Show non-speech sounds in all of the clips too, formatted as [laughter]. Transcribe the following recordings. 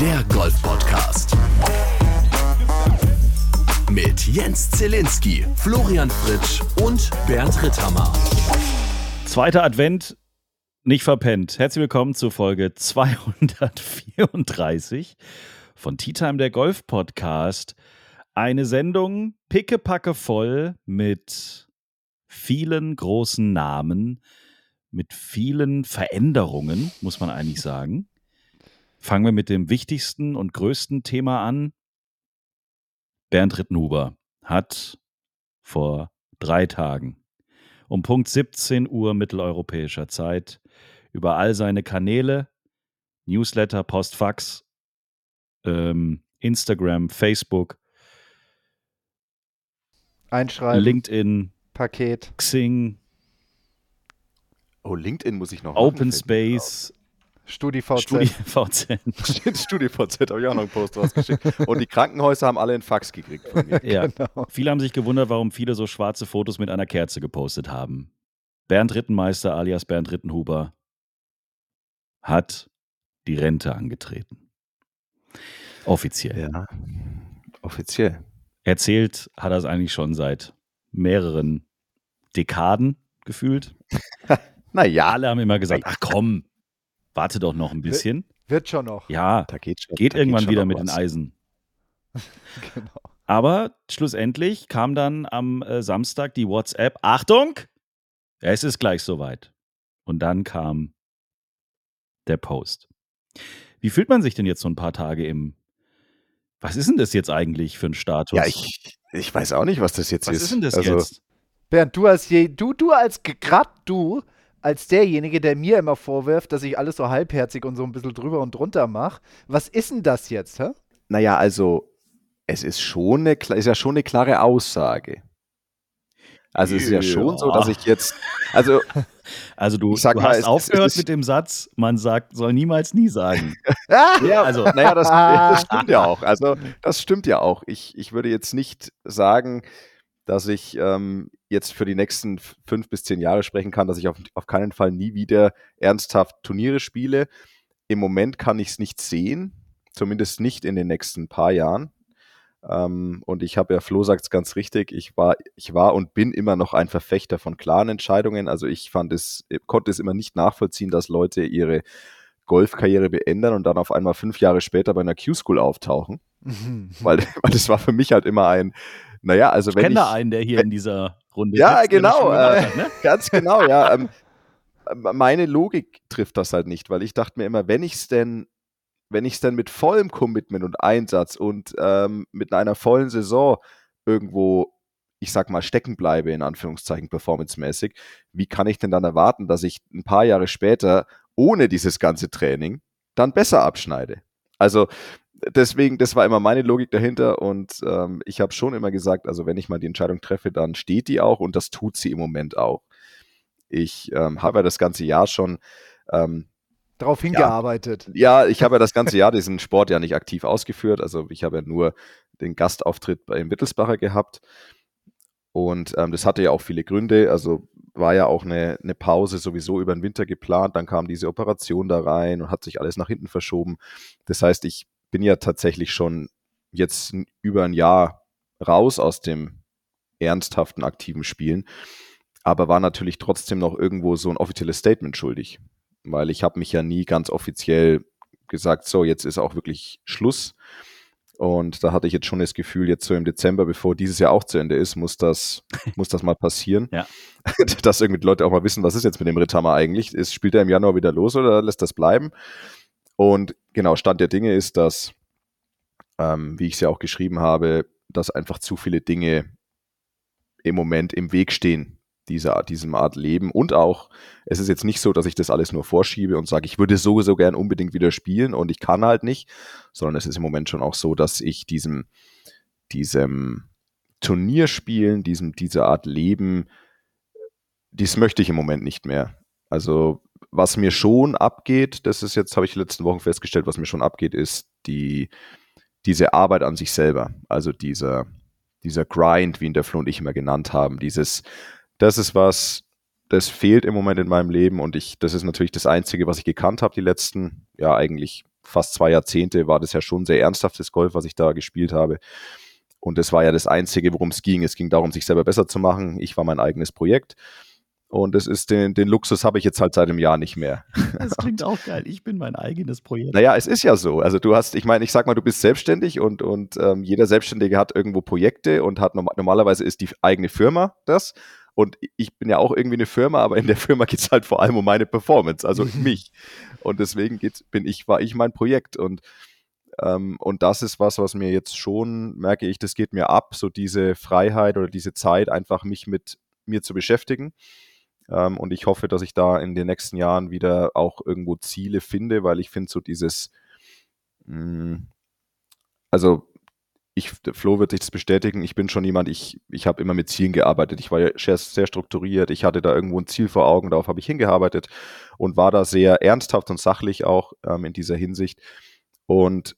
der Golf Podcast. Mit Jens Zielinski, Florian Fritsch und Bernd Ritthammer. Zweiter Advent, nicht verpennt. Herzlich willkommen zu Folge 234 von Tea Time, der Golf Podcast. Eine Sendung pickepacke voll mit vielen großen Namen, mit vielen Veränderungen, muss man eigentlich sagen. Fangen wir mit dem wichtigsten und größten Thema an. Bernd Rittenhuber hat vor drei Tagen um Punkt 17 Uhr mitteleuropäischer Zeit über all seine Kanäle, Newsletter, Postfax, ähm, Instagram, Facebook, Einschreiben, LinkedIn, Paket. Xing, Oh, LinkedIn muss ich noch Open machen, Space, StudiVZ. StudiVZ. StudiVZ habe ich auch noch einen Post rausgeschickt. Und die Krankenhäuser haben alle einen Fax gekriegt von mir. Ja. Genau. Viele haben sich gewundert, warum viele so schwarze Fotos mit einer Kerze gepostet haben. Bernd Rittenmeister alias Bernd Rittenhuber hat die Rente angetreten. Offiziell. Ja, offiziell. Erzählt hat er es eigentlich schon seit mehreren Dekaden gefühlt. [laughs] Naja, Alle haben immer gesagt, ach komm, warte doch noch ein bisschen. Wird schon noch. Ja, da geht schon. geht da irgendwann schon wieder mit den was. Eisen. [laughs] Genau. Aber schlussendlich kam dann am äh, Samstag die WhatsApp, Achtung, es ist gleich soweit. Und dann kam der Post. Wie fühlt man sich denn jetzt so ein paar Tage im... Was ist denn das jetzt eigentlich für ein Status? Ja, ich, ich weiß auch nicht, was das jetzt Was ist. ist denn das also, jetzt? Bernd, du als je, du, du als grad du als derjenige, der mir immer vorwirft, dass ich alles so halbherzig und so ein bisschen drüber und drunter mache. Was ist denn das jetzt, hä? Naja, also, es ist schon eine, ist ja schon eine klare Aussage. Also, es ist ja schon so, dass ich jetzt, also, [laughs] Also du, ich sag du mal, hast es- es aufgehört ist- mit dem Satz, man sagt, soll niemals nie sagen. [laughs] ja, Also- also, naja, das, das stimmt ja auch. Also, [laughs] das stimmt ja auch. Ich, ich würde jetzt nicht sagen, dass ich ähm, jetzt für die nächsten fünf bis zehn Jahre sprechen kann, dass ich auf, auf keinen Fall nie wieder ernsthaft Turniere spiele. Im Moment kann ich es nicht sehen, zumindest nicht in den nächsten paar Jahren. Ähm, und ich habe ja, Flo sagt es ganz richtig, ich war, ich war und bin immer noch ein Verfechter von klaren Entscheidungen. Also ich fand es, konnte es immer nicht nachvollziehen, dass Leute ihre Golfkarriere beenden und dann auf einmal fünf Jahre später bei einer Q-School auftauchen. Weil, [laughs] weil das war für mich halt immer ein, naja, also Ich wenn kenne ich, da einen, der hier in dieser Runde Ja, genau, äh, hat, ne? [laughs] Ganz genau, ja. [laughs] Ähm, meine Logik trifft das halt nicht, weil ich dachte mir immer, wenn ich es denn, wenn ich es denn mit vollem Commitment und Einsatz und ähm, mit einer vollen Saison irgendwo, ich sag mal, stecken bleibe, in Anführungszeichen, performancemäßig, wie kann ich denn dann erwarten, dass ich ein paar Jahre später ohne dieses ganze Training dann besser abschneide? Also deswegen, das war immer meine Logik dahinter und ähm, ich habe schon immer gesagt, also wenn ich mal die Entscheidung treffe, dann steht die auch und das tut sie im Moment auch. Ich ähm, habe ja das ganze Jahr schon, ähm, Drauf hingearbeitet. ja, ich habe ja das ganze Jahr diesen Sport ja nicht aktiv ausgeführt, also ich habe ja nur den Gastauftritt bei Wittelsbacher gehabt und ähm, das hatte ja auch viele Gründe, also war ja auch eine, eine Pause sowieso über den Winter geplant, dann kam diese Operation da rein und hat sich alles nach hinten verschoben. Das heißt, ich bin ja tatsächlich schon jetzt über ein Jahr raus aus dem ernsthaften aktiven Spielen, aber war natürlich trotzdem noch irgendwo so ein offizielles Statement schuldig, weil ich habe mich ja nie ganz offiziell gesagt, so jetzt ist auch wirklich Schluss. Und da hatte ich jetzt schon das Gefühl, jetzt so im Dezember, bevor dieses Jahr auch zu Ende ist, muss das, [laughs] muss das mal passieren. Ja. [laughs] Dass irgendwie Leute auch mal wissen, was ist jetzt mit dem Ritthammer eigentlich? Ist, spielt er im Januar wieder los oder lässt das bleiben? Und genau, Stand der Dinge ist, dass, ähm, wie ich es ja auch geschrieben habe, dass einfach zu viele Dinge im Moment im Weg stehen, dieser, diesem Art Leben. Und auch, es ist jetzt nicht so, dass ich das alles nur vorschiebe und sage, ich würde sowieso gern unbedingt wieder spielen und ich kann halt nicht, sondern es ist im Moment schon auch so, dass ich diesem, diesem Turnierspielen, diesem, dieser Art Leben, dies möchte ich im Moment nicht mehr. Also, was mir schon abgeht, das ist jetzt, habe ich die letzten Wochen festgestellt, was mir schon abgeht, ist die, diese Arbeit an sich selber. Also dieser, dieser Grind, wie ihn der Flo und ich immer genannt haben, dieses, das ist was, das fehlt im Moment in meinem Leben und ich, das ist natürlich das Einzige, was ich gekannt habe die letzten, ja eigentlich fast zwei Jahrzehnte war das ja schon sehr ernsthaftes Golf, was ich da gespielt habe. Und das war ja das Einzige, worum es ging. Es ging darum, sich selber besser zu machen. Ich war mein eigenes Projekt. Und das ist den, den Luxus habe ich jetzt halt seit einem Jahr nicht mehr. [laughs] Das klingt [laughs] auch geil. Ich bin mein eigenes Projekt. Naja, es ist ja so. Also du hast, ich meine, ich sag mal, du bist selbstständig und, und ähm, jeder Selbstständige hat irgendwo Projekte und hat normalerweise ist die eigene Firma das. Und ich bin ja auch irgendwie eine Firma, aber in der Firma [laughs] geht es halt vor allem um meine Performance, also mich. Und deswegen geht's, bin ich, war ich mein Projekt. Und, ähm, und das ist was, was mir jetzt schon, merke ich, das geht mir ab, so diese Freiheit oder diese Zeit, einfach mich mit mir zu beschäftigen. Ähm, und ich hoffe, dass ich da in den nächsten Jahren wieder auch irgendwo Ziele finde, weil ich finde so dieses, mh, mm, also ich, Flo wird sich das bestätigen, ich bin schon jemand, ich, ich habe immer mit Zielen gearbeitet. Ich war ja sehr, sehr strukturiert, ich hatte da irgendwo ein Ziel vor Augen, darauf habe ich hingearbeitet und war da sehr ernsthaft und sachlich auch ähm, in dieser Hinsicht. Und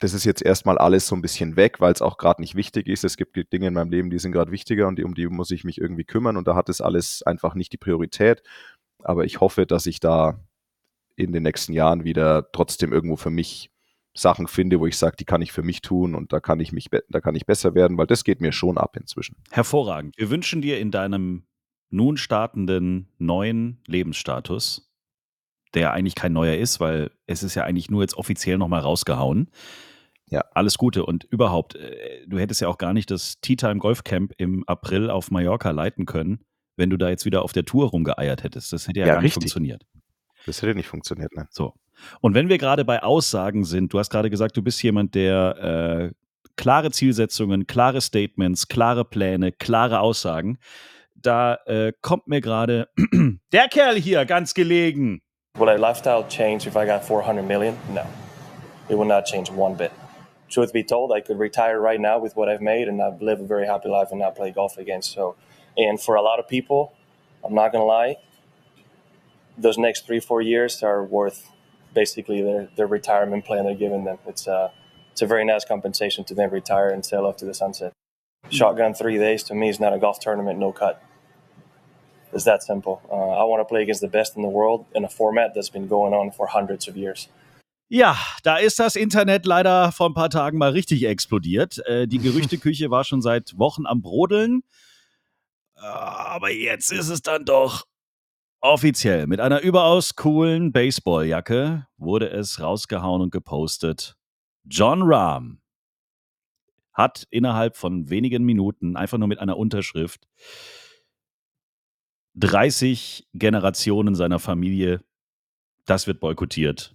das ist jetzt erstmal alles so ein bisschen weg, weil es auch gerade nicht wichtig ist. Es gibt Dinge in meinem Leben, die sind gerade wichtiger und die, um die muss ich mich irgendwie kümmern und da hat es alles einfach nicht die Priorität. Aber ich hoffe, dass ich da in den nächsten Jahren wieder trotzdem irgendwo für mich Sachen finde, wo ich sage, die kann ich für mich tun und da kann ich mich, da kann ich besser werden, weil das geht mir schon ab inzwischen. Hervorragend. Wir wünschen dir in deinem nun startenden neuen Lebensstatus, der eigentlich kein neuer ist, weil es ist ja eigentlich nur jetzt offiziell nochmal rausgehauen, ja. Alles Gute und überhaupt, äh, du hättest ja auch gar nicht das Tea Time Golf Camp im April auf Mallorca leiten können, wenn du da jetzt wieder auf der Tour rumgeeiert hättest. Das hätte ja, ja gar nicht funktioniert. Das hätte nicht funktioniert, ne? So. Und wenn wir gerade bei Aussagen sind, du hast gerade gesagt, du bist jemand, der äh, klare Zielsetzungen, klare Statements, klare Pläne, klare Aussagen. Da äh, kommt mir gerade [clears throat] der Kerl hier ganz gelegen. Will a lifestyle change if I got 400 million? No. It will not change one bit. Truth be told, I could retire right now with what I've made and I've lived a very happy life and not play golf again. So, and for a lot of people, I'm not gonna lie, those next three, four years are worth basically their, their retirement plan they're giving them. It's a, uh, it's a very nice compensation to then retire and sail off to the sunset. Shotgun three days to me is not a golf tournament, no cut. It's that simple. Uh, I want to play against the best in the world in a format that's been going on for hundreds of years. Ja, da ist das Internet leider vor ein paar Tagen mal richtig explodiert. Äh, die [laughs] Gerüchteküche war schon seit Wochen am Brodeln. Aber jetzt ist es dann doch offiziell. Mit einer überaus coolen Baseballjacke wurde es rausgehauen und gepostet. John Rahm hat innerhalb von wenigen Minuten einfach nur mit einer Unterschrift 30 Generationen seiner Familie, das wird boykottiert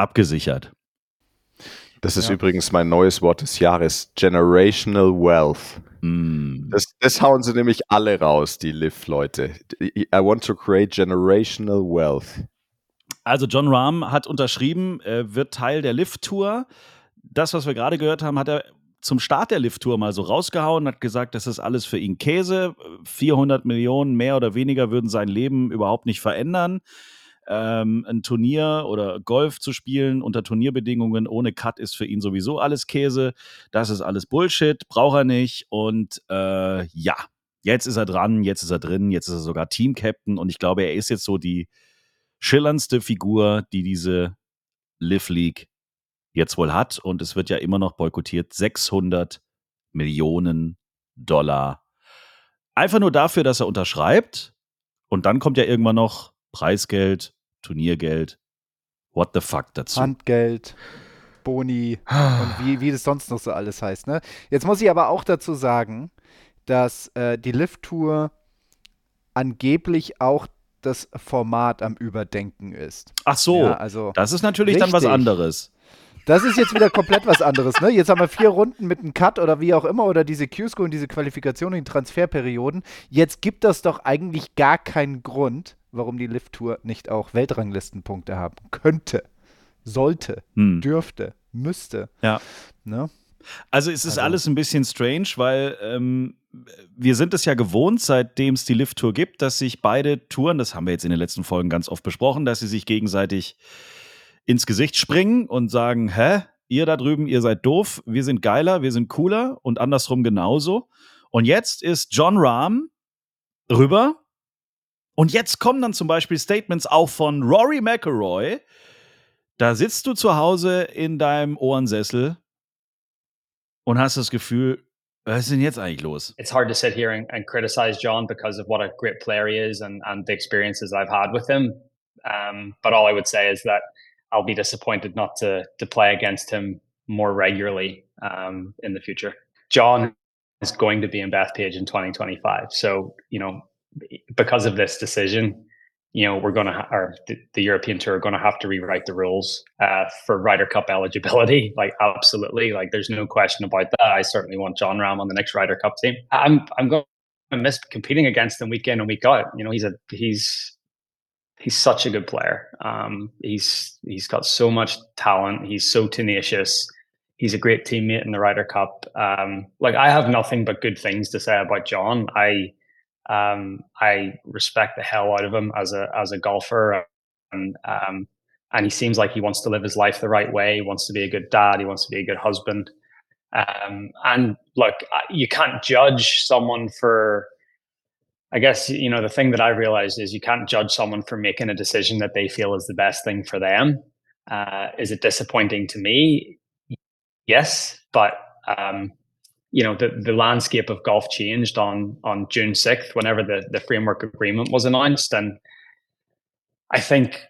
abgesichert. Das ist ja. übrigens mein neues Wort des Jahres, Generational Wealth. Mm. Das, das, hauen sie nämlich alle raus, die Liv-Leute. I want to create generational wealth. Also John Rahm hat unterschrieben, er wird Teil der Lift-Tour. Das, was wir gerade gehört haben, hat er zum Start der Lift-Tour mal so rausgehauen, hat gesagt, das ist alles für ihn Käse. 400 Millionen mehr oder weniger würden sein Leben überhaupt nicht verändern ähm, ein Turnier oder Golf zu spielen unter Turnierbedingungen ohne Cut ist für ihn sowieso alles Käse. Das ist alles Bullshit, braucht er nicht. Und äh, ja, jetzt ist er dran, jetzt ist er drin, jetzt ist er sogar Team-Captain und ich glaube, er ist jetzt so die schillerndste Figur, die diese Live League jetzt wohl hat. Und es wird ja immer noch boykottiert. 600 Millionen Dollar. Einfach nur dafür, dass er unterschreibt. Und dann kommt ja irgendwann noch Preisgeld, Turniergeld, what the fuck dazu. Handgeld, Boni und [sighs] wie, wie das sonst noch so alles heißt. Ne? Jetzt muss ich aber auch dazu sagen, dass äh, die Lift-Tour angeblich auch das Format am Überdenken ist. Ach so, ja, also das ist natürlich richtig. dann was anderes. Das ist jetzt wieder komplett was anderes. Ne? Jetzt haben wir vier Runden mit einem Cut oder wie auch immer oder diese Q-School und diese Qualifikation in Transferperioden. Jetzt gibt das doch eigentlich gar keinen Grund, warum die Lift-Tour nicht auch Weltranglistenpunkte haben könnte, sollte, hm. dürfte, müsste. Ja. Ne? Also es ist also. alles ein bisschen strange, weil ähm, wir sind es ja gewohnt, seitdem es die Lift-Tour gibt, dass sich beide Touren, das haben wir jetzt in den letzten Folgen ganz oft besprochen, dass sie sich gegenseitig ins Gesicht springen und sagen, hä, ihr da drüben, ihr seid doof, wir sind geiler, wir sind cooler und andersrum genauso. Und jetzt ist John Rahm rüber und jetzt kommen dann zum Beispiel Statements auch von Rory McElroy, Da sitzt du zu Hause in deinem Ohrensessel und hast das Gefühl, was ist denn jetzt eigentlich los? It's hard to sit here and, and criticize John because of what a great player he is and, and the experiences I've had with him. Um, but all I would say is that I'll be disappointed not to to play against him more regularly um, in the future. John is going to be in Bethpage in 2025. So, you know, because of this decision, you know, we're going to, ha- or the, the, European Tour are going to have to rewrite the rules uh, for Ryder Cup eligibility. [laughs] Like, absolutely. Like, there's no question about that. I certainly want John Ram on the next Ryder Cup team. I'm, I'm going to miss competing against him week in and week out. You know, he's a, he's, he's such a good player. Um, he's, he's got so much talent. He's so tenacious he's a great teammate in the Ryder Cup. Um, like I have nothing but good things to say about John. I um, I respect the hell out of him as a as a golfer, and um, and he seems like he wants to live his life the right way. He wants to be a good dad. He wants to be a good husband. Um, and look, you can't judge someone for. I guess you know the thing that I realized is you can't judge someone for making a decision that they feel is the best thing for them. Uh, is it disappointing to me? yes, but um, you know the, the landscape of golf changed on on June sixth, whenever the the framework agreement was announced, and I think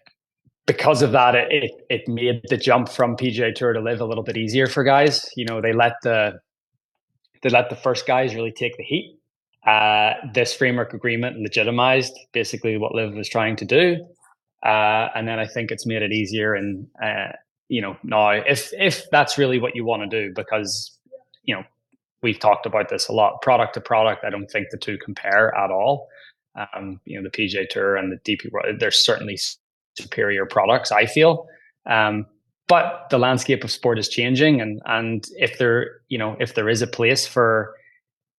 because of that, it it made the jump from PGA Tour to Live a little bit easier for guys. You know, they let the they let the first guys really take the heat. Uh, this framework agreement legitimized basically what LIV was trying to do, uh, and then I think it's made it easier and uh, you know, now if if that's really what you want to do, because you know, we've talked about this a lot. Product to product, I don't think the two compare at all. Um, you know, the PJ Tour and the DP they're certainly superior products. I feel. Um, but the landscape of sport is changing, and and if there, you know, if there is a place for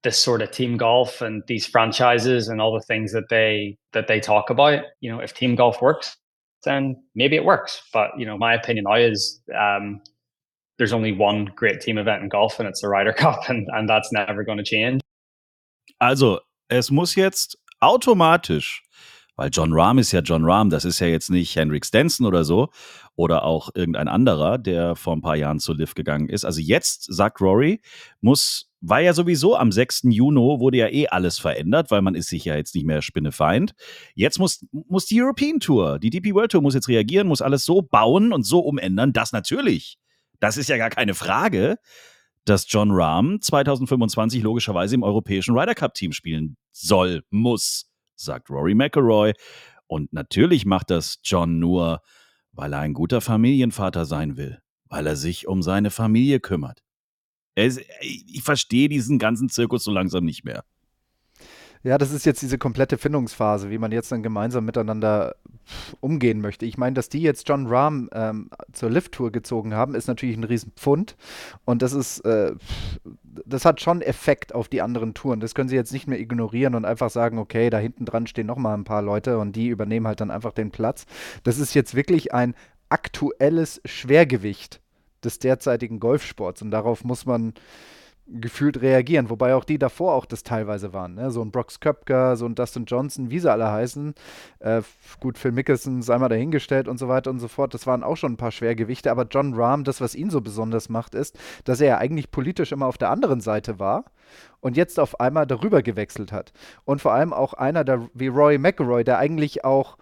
this sort of team golf and these franchises and all the things that they that they talk about, you know, if team golf works, then maybe it works. But you know, my opinion now is um, there's only one great team event in golf, and it's the Ryder [laughs] Cup, and, and that's never going to change. Also, es muss jetzt automatisch, weil John Rahm ist ja John Rahm, das ist ja jetzt nicht Henrik Stenson oder so oder auch irgendein anderer, der vor ein paar Jahren zu Liv gegangen ist. Also jetzt, sagt Rory, muss war ja sowieso am 6. Juni, wurde ja eh alles verändert, weil man ist sich ja jetzt nicht mehr Spinnefeind. Jetzt muss, muss die European Tour, die DP World Tour muss jetzt reagieren, muss alles so bauen und so umändern, dass natürlich, das ist ja gar keine Frage, dass John Rahm 2025 logischerweise im europäischen Ryder Cup Team spielen soll, muss, sagt Rory McElroy. Und natürlich macht das John nur, weil er ein guter Familienvater sein will, weil er sich um seine Familie kümmert. Ich verstehe diesen ganzen Zirkus so langsam nicht mehr. Ja, das ist jetzt diese komplette Findungsphase, wie man jetzt dann gemeinsam miteinander umgehen möchte. Ich meine, dass die jetzt John Rahm ähm, zur Lift-Tour gezogen haben, ist natürlich ein Riesenpfund. Und das ist, äh, das hat schon Effekt auf die anderen Touren. Das können sie jetzt nicht mehr ignorieren und einfach sagen, okay, da hinten dran stehen noch mal ein paar Leute und die übernehmen halt dann einfach den Platz. Das ist jetzt wirklich ein aktuelles Schwergewicht des derzeitigen Golfsports. Und darauf muss man gefühlt reagieren, wobei auch die davor auch das teilweise waren. Ne? So ein Brox Köpker, so ein Dustin Johnson, wie sie alle heißen. Äh, gut, Phil Mickelson sei mal dahingestellt und so weiter und so fort. Das waren auch schon ein paar Schwergewichte, aber John Rahm, das, was ihn so besonders macht, ist, dass er ja eigentlich politisch immer auf der anderen Seite war und jetzt auf einmal darüber gewechselt hat. Und vor allem auch einer der, wie Roy McElroy, der eigentlich auch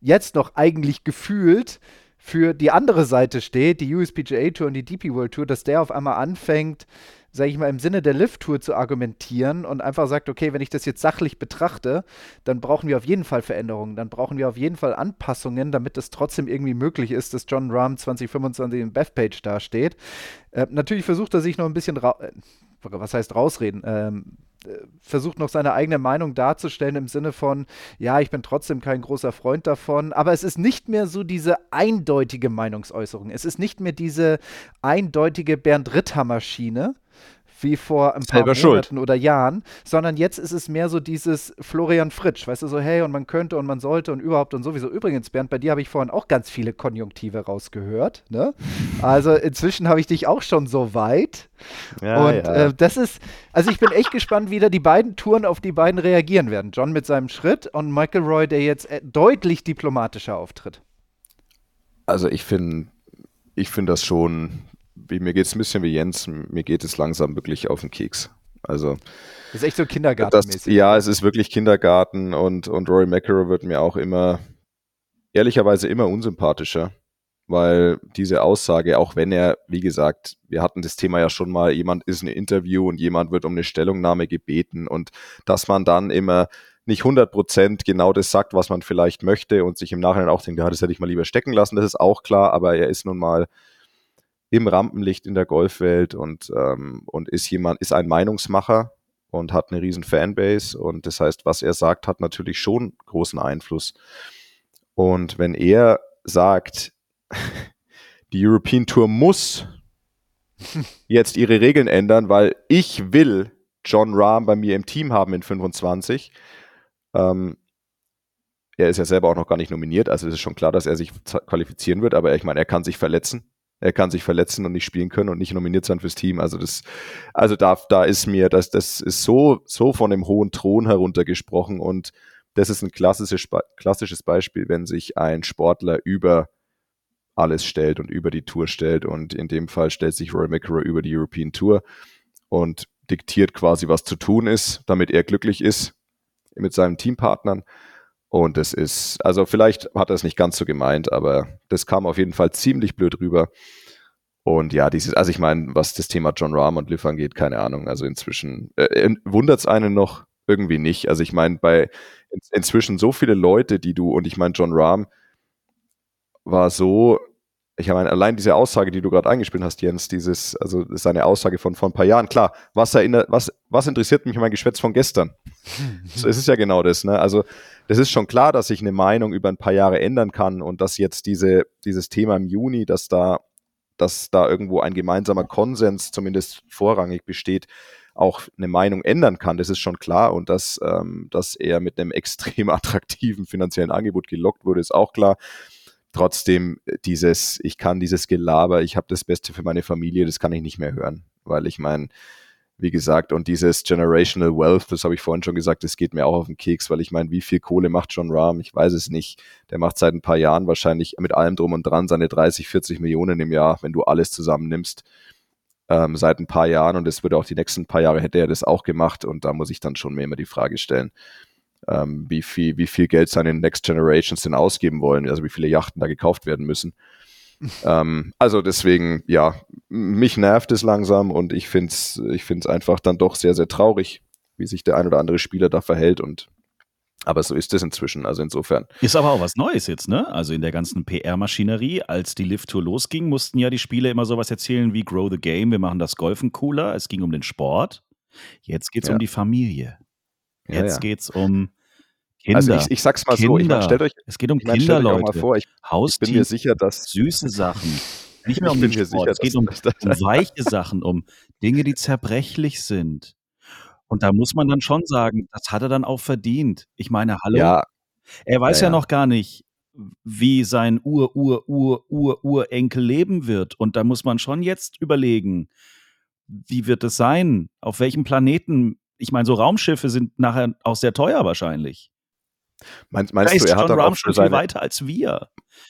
jetzt noch eigentlich gefühlt für die andere Seite steht, die USPGA Tour und die DP World Tour, dass der auf einmal anfängt, sage ich mal, im Sinne der Lift Tour zu argumentieren und einfach sagt, okay, wenn ich das jetzt sachlich betrachte, dann brauchen wir auf jeden Fall Veränderungen, dann brauchen wir auf jeden Fall Anpassungen, damit es trotzdem irgendwie möglich ist, dass John Rahm 2025 im Bethpage dasteht. Äh, natürlich versucht er sich noch ein bisschen, äh, was heißt rausreden, ähm, versucht noch seine eigene Meinung darzustellen im Sinne von, ja, ich bin trotzdem kein großer Freund davon, aber es ist nicht mehr so diese eindeutige Meinungsäußerung. Es ist nicht mehr diese eindeutige Bernd Ritter-Maschine, wie vor ein paar Monaten schuld. oder Jahren, sondern jetzt ist es mehr so dieses Florian Fritsch, weißt du, so hey und man könnte und man sollte und überhaupt und sowieso. Übrigens, Bernd, bei dir habe ich vorhin auch ganz viele Konjunktive rausgehört, ne? Also inzwischen habe ich dich auch schon so weit. Ja, und ja. Äh, das ist, also ich bin echt gespannt, wie da die beiden Touren auf die beiden reagieren werden. John mit seinem Schritt und Michael Roy, der jetzt äh, deutlich diplomatischer auftritt. Also ich finde ich finde das schon, mir geht es ein bisschen wie Jens, mir geht es langsam wirklich auf den Keks. Also. Das ist echt so kindergartenmäßig. Das, ja, es ist wirklich Kindergarten und, und Rory McIlroy wird mir auch immer, ehrlicherweise immer unsympathischer, weil diese Aussage, auch wenn er, wie gesagt, wir hatten das Thema ja schon mal, jemand ist ein Interview und jemand wird um eine Stellungnahme gebeten und dass man dann immer nicht 100% genau das sagt, was man vielleicht möchte und sich im Nachhinein auch denkt, ja, das hätte ich mal lieber stecken lassen, das ist auch klar, aber er ist nun mal im Rampenlicht in der Golfwelt und, ähm, und ist jemand, ist ein Meinungsmacher und hat eine riesen Fanbase und das heißt, was er sagt, hat natürlich schon großen Einfluss. Und wenn er sagt, [laughs] die European Tour muss [laughs] jetzt ihre Regeln ändern, weil ich will John Rahm bei mir im Team haben in 25. Ähm, er ist ja selber auch noch gar nicht nominiert, also es ist schon klar, dass er sich qualifizieren wird, aber ich meine, er kann sich verletzen er kann sich verletzen und nicht spielen können und nicht nominiert sein fürs Team. Also das, also da, da ist mir, das, das ist so, so von dem hohen Thron heruntergesprochen und das ist ein klassisches, klassisches Beispiel, wenn sich ein Sportler über alles stellt und über die Tour stellt und in dem Fall stellt sich Roy McIlroy über die European Tour und diktiert quasi, was zu tun ist, damit er glücklich ist mit seinen Teampartnern. Und es ist, also vielleicht hat er es nicht ganz so gemeint, aber das kam auf jeden Fall ziemlich blöd rüber. Und ja, dieses, also ich meine, was das Thema John Rahm und Liv angeht, keine Ahnung. Also inzwischen äh, wundert es einen noch irgendwie nicht. Also ich meine, bei in, inzwischen so viele Leute, die du, und ich meine, John Rahm war so, ich meine, allein diese Aussage, die du gerade eingespielt hast, Jens, dieses, also das ist eine Aussage von vor ein paar Jahren. Klar, was erinnert, was, was interessiert mich mein Geschwätz von gestern? [laughs] so, es ist ja genau das, ne? Also, das ist schon klar, dass sich eine Meinung über ein paar Jahre ändern kann und dass jetzt diese, dieses Thema im Juni, dass da, dass da irgendwo ein gemeinsamer Konsens zumindest vorrangig besteht, auch eine Meinung ändern kann, das ist schon klar. Und dass, ähm, dass er mit einem [laughs] extrem attraktiven finanziellen Angebot gelockt wurde, ist auch klar trotzdem dieses, ich kann dieses Gelaber, ich habe das Beste für meine Familie, das kann ich nicht mehr hören. Weil ich meine, wie gesagt, und dieses Generational Wealth, das habe ich vorhin schon gesagt, das geht mir auch auf den Keks, weil ich meine, wie viel Kohle macht John Rahm? Ich weiß es nicht. Der macht seit ein paar Jahren wahrscheinlich mit allem drum und dran seine 30, 40 Millionen im Jahr, wenn du alles zusammennimmst. Ähm, seit ein paar Jahren und es würde auch die nächsten paar Jahre hätte er das auch gemacht und da muss ich dann schon mir immer die Frage stellen, ähm, wie, viel, wie viel Geld seine Next Generations denn ausgeben wollen, also wie viele Yachten da gekauft werden müssen. [laughs] ähm, also deswegen, ja, mich nervt es langsam und ich finde es ich find's einfach dann doch sehr, sehr traurig, wie sich der ein oder andere Spieler da verhält und aber so ist es inzwischen, also insofern. Ist aber auch was Neues jetzt, ne? Also in der ganzen PR-Maschinerie, als die Lift-Tour losging, mussten ja die Spieler immer sowas erzählen wie Grow the Game, wir machen das Golfen cooler, es ging um den Sport. Jetzt geht es ja. um die Familie. Jetzt ja, ja. es um Kinder. Also ich, ich sag's mal Kinder. so, ich mein, stellt euch, es geht um ich mein, Kinder, Leute. Mal vor, ich, Haustier, ich bin mir sicher, dass süße Sachen. Nicht mehr um den Sport. Sicher, es geht um, um weiche Sachen, um Dinge, die zerbrechlich sind. Und da muss man dann schon sagen, das hat er dann auch verdient. Ich meine, hallo. Ja. Er weiß ja, ja, ja noch gar nicht, wie sein Ur, Ur, Ur, Ur, Urenkel leben wird. Und da muss man schon jetzt überlegen, wie wird es sein? Auf welchem Planeten ich meine, so Raumschiffe sind nachher auch sehr teuer wahrscheinlich. Meinst, meinst du, er hat dann auch für seine, weiter als wir.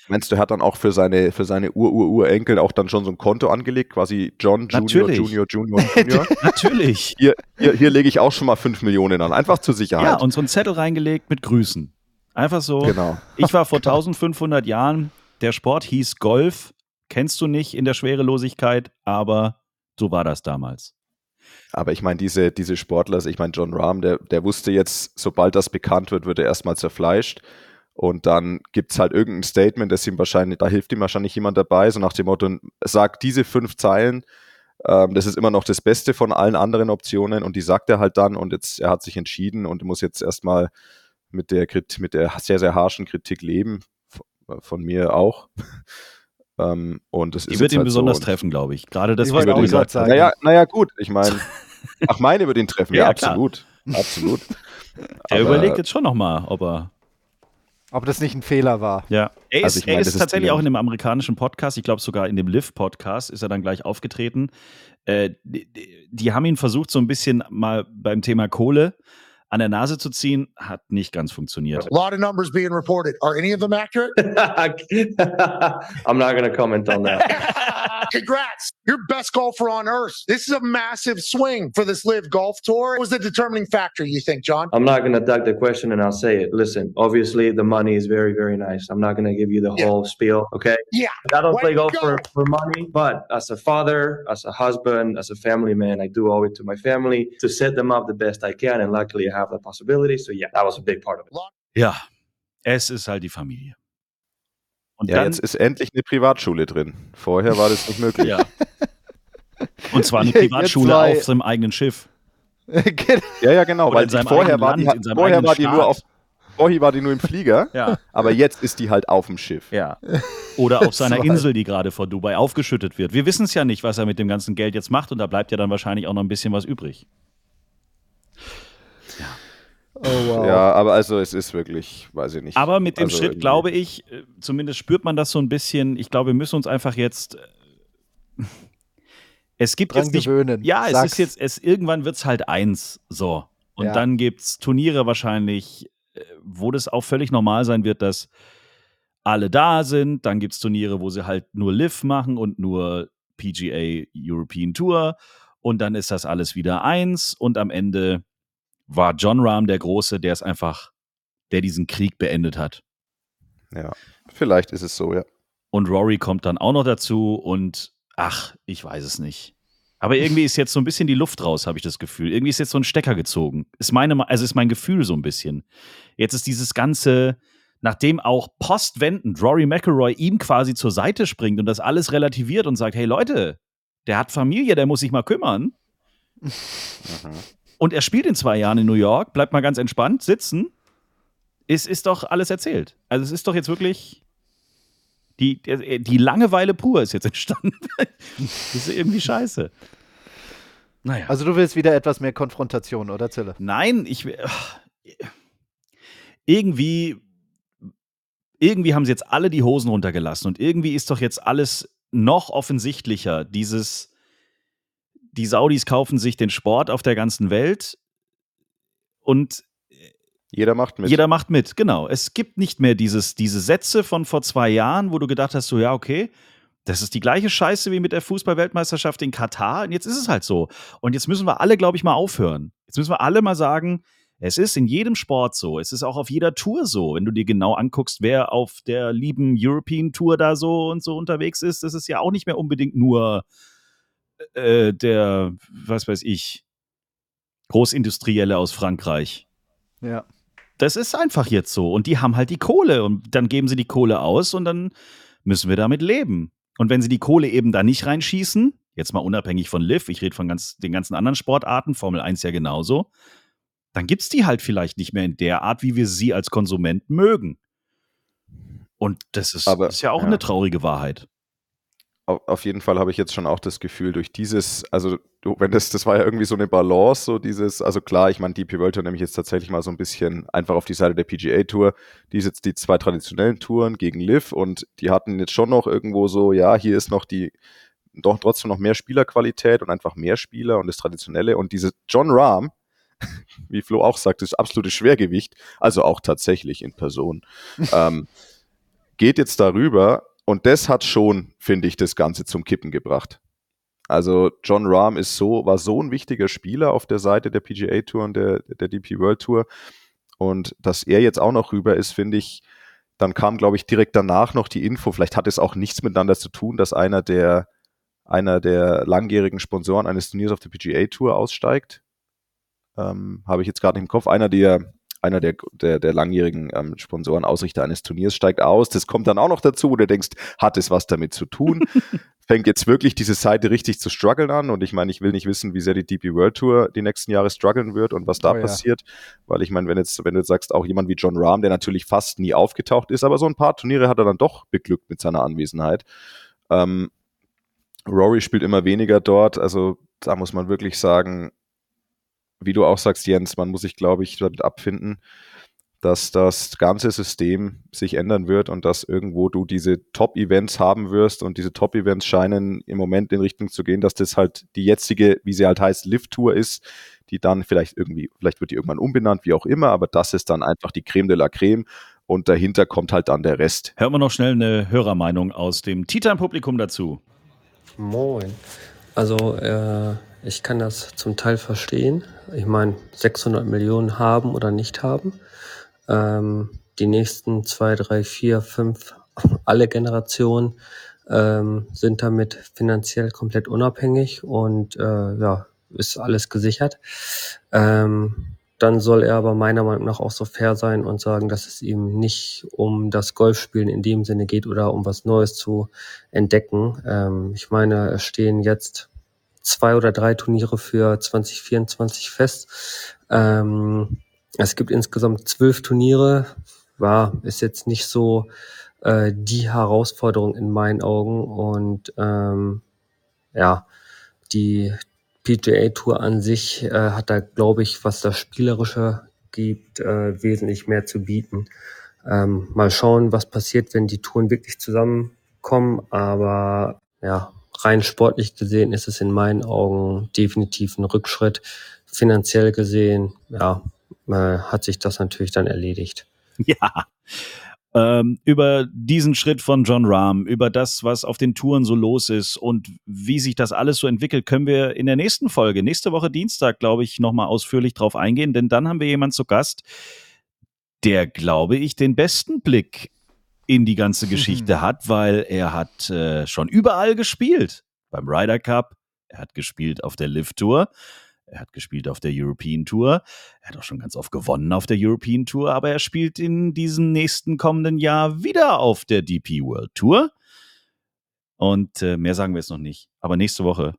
Meinst du, er hat dann auch für seine, für seine Ur-Ur-Urenkel auch dann schon so ein Konto angelegt, quasi John Junior, Natürlich. Junior, Junior, [laughs] Junior? Natürlich. Hier, hier, hier lege ich auch schon mal 5 Millionen an, einfach zur Sicherheit. Ja, und so einen Zettel reingelegt mit Grüßen. Einfach so. Genau. Ich war vor 1500 Jahren, der Sport hieß Golf, kennst du nicht in der Schwerelosigkeit, aber so war das damals. Aber ich meine, diese, diese Sportler, also ich meine, John Rahm, der, der wusste jetzt, sobald das bekannt wird, wird er erstmal zerfleischt. Und dann gibt es halt irgendein Statement, das ihm wahrscheinlich, da hilft ihm wahrscheinlich jemand dabei, so nach dem Motto, sagt diese fünf Zeilen, ähm, das ist immer noch das Beste von allen anderen Optionen und die sagt er halt dann und jetzt, er hat sich entschieden und muss jetzt erstmal mit der, mit der sehr, sehr harschen Kritik leben, von, von mir auch. Ähm, und das die wird ihn halt besonders so. treffen, glaube ich. Gerade das, was du gesagt hast. Naja, naja, gut, ich meine, [laughs] ach, meine wird ihn treffen, ja, ja absolut. Absolut. Er Aber, überlegt jetzt schon nochmal, ob er. Ob das nicht ein Fehler war. Ja. Er also ist, also meine, er ist tatsächlich ist auch in dem amerikanischen Podcast, ich glaube sogar in dem Live-Podcast ist er dann gleich aufgetreten. Äh, die, die, haben ihn versucht, so ein bisschen mal beim Thema Kohle an der Nase zu ziehen, hat nicht ganz funktioniert. A lot of numbers being reported. Are any of them accurate? [laughs] I'm not going to comment on that. [laughs] Congrats. You're best golfer on earth. This is a massive swing for this live golf tour. What was the determining factor, you think, John? I'm not going to duck the question and I'll say it. Listen, obviously the money is very, very nice. I'm not going to give you the Yeah. whole spiel, okay? Yeah. I don't Way play golf go. for, for money, but as a father, as a husband, as a family man, I do owe it to my family to set them up the best I can. And luckily I have the possibility. So yeah, that was a big part of it. Yeah, es ist halt die Familie. Und Ja, dann, jetzt ist endlich eine Privatschule drin. Vorher war das nicht möglich. ja. [laughs] Und zwar eine Privatschule zwei- auf seinem eigenen Schiff. [laughs] Ja, ja, genau, Oder weil die vorher war die, Land, vorher war die nur auf vorher war die nur im Flieger, [laughs] Ja. aber jetzt ist die halt auf dem Schiff. Ja. Oder auf seiner Insel, die gerade vor Dubai aufgeschüttet wird. Wir wissen es ja nicht, was er mit dem ganzen Geld jetzt macht und da bleibt ja dann wahrscheinlich auch noch ein bisschen was übrig. Oh, wow. Ja, aber also es ist wirklich, weiß ich nicht. Aber mit dem Also Schritt, irgendwie- glaube ich, äh, zumindest spürt man das so ein bisschen. Ich glaube, wir müssen uns einfach jetzt. äh, [laughs] Es gibt Dran jetzt nicht. gewöhnen. Ja, es Sag's. ist jetzt, es, irgendwann wird es halt eins. So. Und Ja. dann gibt es Turniere wahrscheinlich, äh, wo das auch völlig normal sein wird, dass alle da sind. Dann gibt es Turniere, wo sie halt nur Live machen und nur PGA European Tour. Und dann ist das alles wieder eins. Und am Ende war John Rahm der Große, der es einfach, der diesen Krieg beendet hat. Ja, vielleicht ist es so, ja. Und Rory kommt dann auch noch dazu und ach, ich weiß es nicht. Aber irgendwie ist jetzt so ein bisschen die Luft raus, habe ich das Gefühl. Irgendwie ist jetzt so ein Stecker gezogen. Ist meine, also ist mein Gefühl so ein bisschen. Jetzt ist dieses ganze, nachdem auch postwendend Rory McIlroy ihm quasi zur Seite springt und das alles relativiert und sagt, hey Leute, der hat Familie, der muss sich mal kümmern. Mhm. Und er spielt in zwei Jahren in New York, bleibt mal ganz entspannt sitzen. Ist, ist doch alles erzählt. Also es ist doch jetzt wirklich die, die Langeweile pur ist jetzt [laughs] entstanden. das ist irgendwie scheiße. Naja. Also du willst wieder etwas mehr Konfrontation, oder Zille? Nein, ich will- ach, irgendwie irgendwie haben sie jetzt alle die Hosen runtergelassen und irgendwie ist doch jetzt alles noch offensichtlicher. Dieses die Saudis kaufen sich den Sport auf der ganzen Welt und Jeder macht mit. jeder macht mit, genau. Es gibt nicht mehr dieses, diese Sätze von vor zwei Jahren, wo du gedacht hast, so ja, okay, das ist die gleiche Scheiße wie mit der Fußballweltmeisterschaft in Katar. Und jetzt ist es halt so. Und jetzt müssen wir alle, glaube ich, mal aufhören. Jetzt müssen wir alle mal sagen, es ist in jedem Sport so. Es ist auch auf jeder Tour so. Wenn du dir genau anguckst, wer auf der lieben European Tour da so und so unterwegs ist, das ist ja auch nicht mehr unbedingt nur äh, der, was weiß ich, Großindustrielle aus Frankreich. Ja. Das ist einfach jetzt so. Und die haben halt die Kohle und dann geben sie die Kohle aus und dann müssen wir damit leben. Und wenn sie die Kohle eben da nicht reinschießen, jetzt mal unabhängig von Liv, ich rede von ganz, den ganzen anderen Sportarten, Formel 1 ja genauso, dann gibt es die halt vielleicht nicht mehr in der Art, wie wir sie als Konsument mögen. Und das ist, Aber- das ist ja auch ja. eine traurige Wahrheit. Auf, jeden Fall habe ich jetzt schon auch das Gefühl, durch dieses, also wenn das, das war ja irgendwie so eine Balance, so dieses, also klar, ich meine, DP World Tour nehme ich jetzt tatsächlich mal so ein bisschen einfach auf die Seite der PGA Tour. Die ist jetzt die zwei traditionellen Touren gegen Liv und die hatten jetzt schon noch irgendwo so, ja, hier ist noch die, doch trotzdem noch mehr Spielerqualität und einfach mehr Spieler und das Traditionelle und diese John Rahm, [laughs] wie Flo auch sagt, das absolute Schwergewicht, also auch tatsächlich in Person, [laughs] ähm, geht jetzt darüber und das hat schon, finde ich, das Ganze zum Kippen gebracht. Also John Rahm ist so, war so ein wichtiger Spieler auf der Seite der PGA Tour und der, der DP World Tour. Und dass er jetzt auch noch rüber ist, finde ich, dann kam, glaube ich, direkt danach noch die Info, vielleicht hat es auch nichts miteinander zu tun, dass einer der, einer der langjährigen Sponsoren eines Turniers auf der PGA Tour aussteigt. Ähm, Habe ich jetzt gerade nicht im Kopf. Einer der, einer der, der, der langjährigen ähm, Sponsoren, Ausrichter eines Turniers steigt aus. Das kommt dann auch noch dazu, wo du denkst, hat es was damit zu tun? [laughs] Fängt jetzt wirklich diese Seite richtig zu strugglen an. Und ich meine, ich will nicht wissen, wie sehr die DP World Tour die nächsten Jahre strugglen wird und was da Oh ja. passiert. Weil ich meine, wenn jetzt, wenn du sagst, auch jemand wie John Rahm, der natürlich fast nie aufgetaucht ist, aber so ein paar Turniere hat er dann doch beglückt mit seiner Anwesenheit. Ähm, Rory spielt immer weniger dort. Also da muss man wirklich sagen, wie du auch sagst, Jens, man muss sich, glaube ich, damit abfinden, dass das ganze System sich ändern wird und dass irgendwo du diese Top-Events haben wirst und diese Top-Events scheinen im Moment in Richtung zu gehen, dass das halt die jetzige, wie sie halt heißt, Lift-Tour ist, die dann vielleicht irgendwie, vielleicht wird die irgendwann umbenannt, wie auch immer, aber das ist dann einfach die Creme de la Creme und dahinter kommt halt dann der Rest. Hören wir noch schnell eine Hörermeinung aus dem Tea Time Publikum dazu. Moin. Also äh, ich kann das zum Teil verstehen. Ich meine, 600 Millionen haben oder nicht haben. Ähm, die nächsten zwei, drei, vier, fünf, [laughs] alle Generationen ähm, sind damit finanziell komplett unabhängig und äh, ja, ist alles gesichert. Ähm, dann soll er aber meiner Meinung nach auch so fair sein und sagen, dass es ihm nicht um das Golfspielen in dem Sinne geht oder um was Neues zu entdecken. Ähm, ich meine, es stehen jetzt zwei oder drei Turniere für 2024 fest. Ähm, es gibt insgesamt zwölf Turniere. War, ist jetzt nicht so äh, die Herausforderung in meinen Augen. Und ähm, ja, die PGA Tour an sich äh, hat da, glaube ich, was das Spielerische gibt, äh, wesentlich mehr zu bieten. Ähm, mal schauen, was passiert, wenn die Touren wirklich zusammenkommen. Aber ja, rein sportlich gesehen ist es in meinen Augen definitiv ein Rückschritt. Finanziell gesehen, ja, äh, hat sich das natürlich dann erledigt. [laughs] Ja. Ähm, über diesen Schritt von John Rahm, über das, was auf den Touren so los ist und wie sich das alles so entwickelt, können wir in der nächsten Folge, nächste Woche Dienstag, glaube ich, nochmal ausführlich drauf eingehen, denn dann haben wir jemanden zu Gast, der, glaube ich, den besten Blick in die ganze Geschichte hat, weil er hat äh, schon überall gespielt. Beim Ryder Cup, er hat gespielt auf der Live Tour, er hat gespielt auf der European Tour. Er hat auch schon ganz oft gewonnen auf der European Tour, aber er spielt in diesem nächsten kommenden Jahr wieder auf der DP World Tour. Und äh, mehr sagen wir jetzt noch nicht. Aber nächste Woche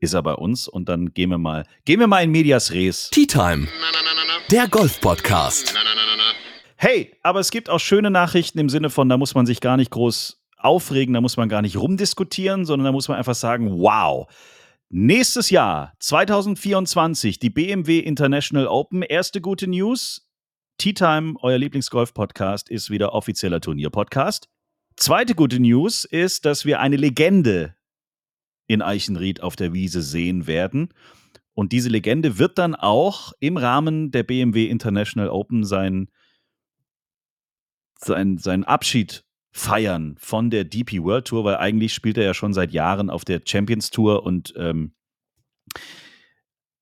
ist er bei uns und dann gehen wir mal, gehen wir mal in Medias Res. Tea Time, der Golf-Podcast. Hey, aber es gibt auch schöne Nachrichten im Sinne von, da muss man sich gar nicht groß aufregen, da muss man gar nicht rumdiskutieren, sondern da muss man einfach sagen, wow. Nächstes Jahr, 2024, die BMW International Open. Erste gute News. Tea Time, euer Lieblingsgolf-Podcast, ist wieder offizieller Turnier-Podcast. Zweite gute News ist, dass wir eine Legende in Eichenried auf der Wiese sehen werden. Und diese Legende wird dann auch im Rahmen der BMW International Open sein, sein, seinen Abschied feiern von der DP World Tour, weil eigentlich spielt er ja schon seit Jahren auf der Champions Tour und ähm,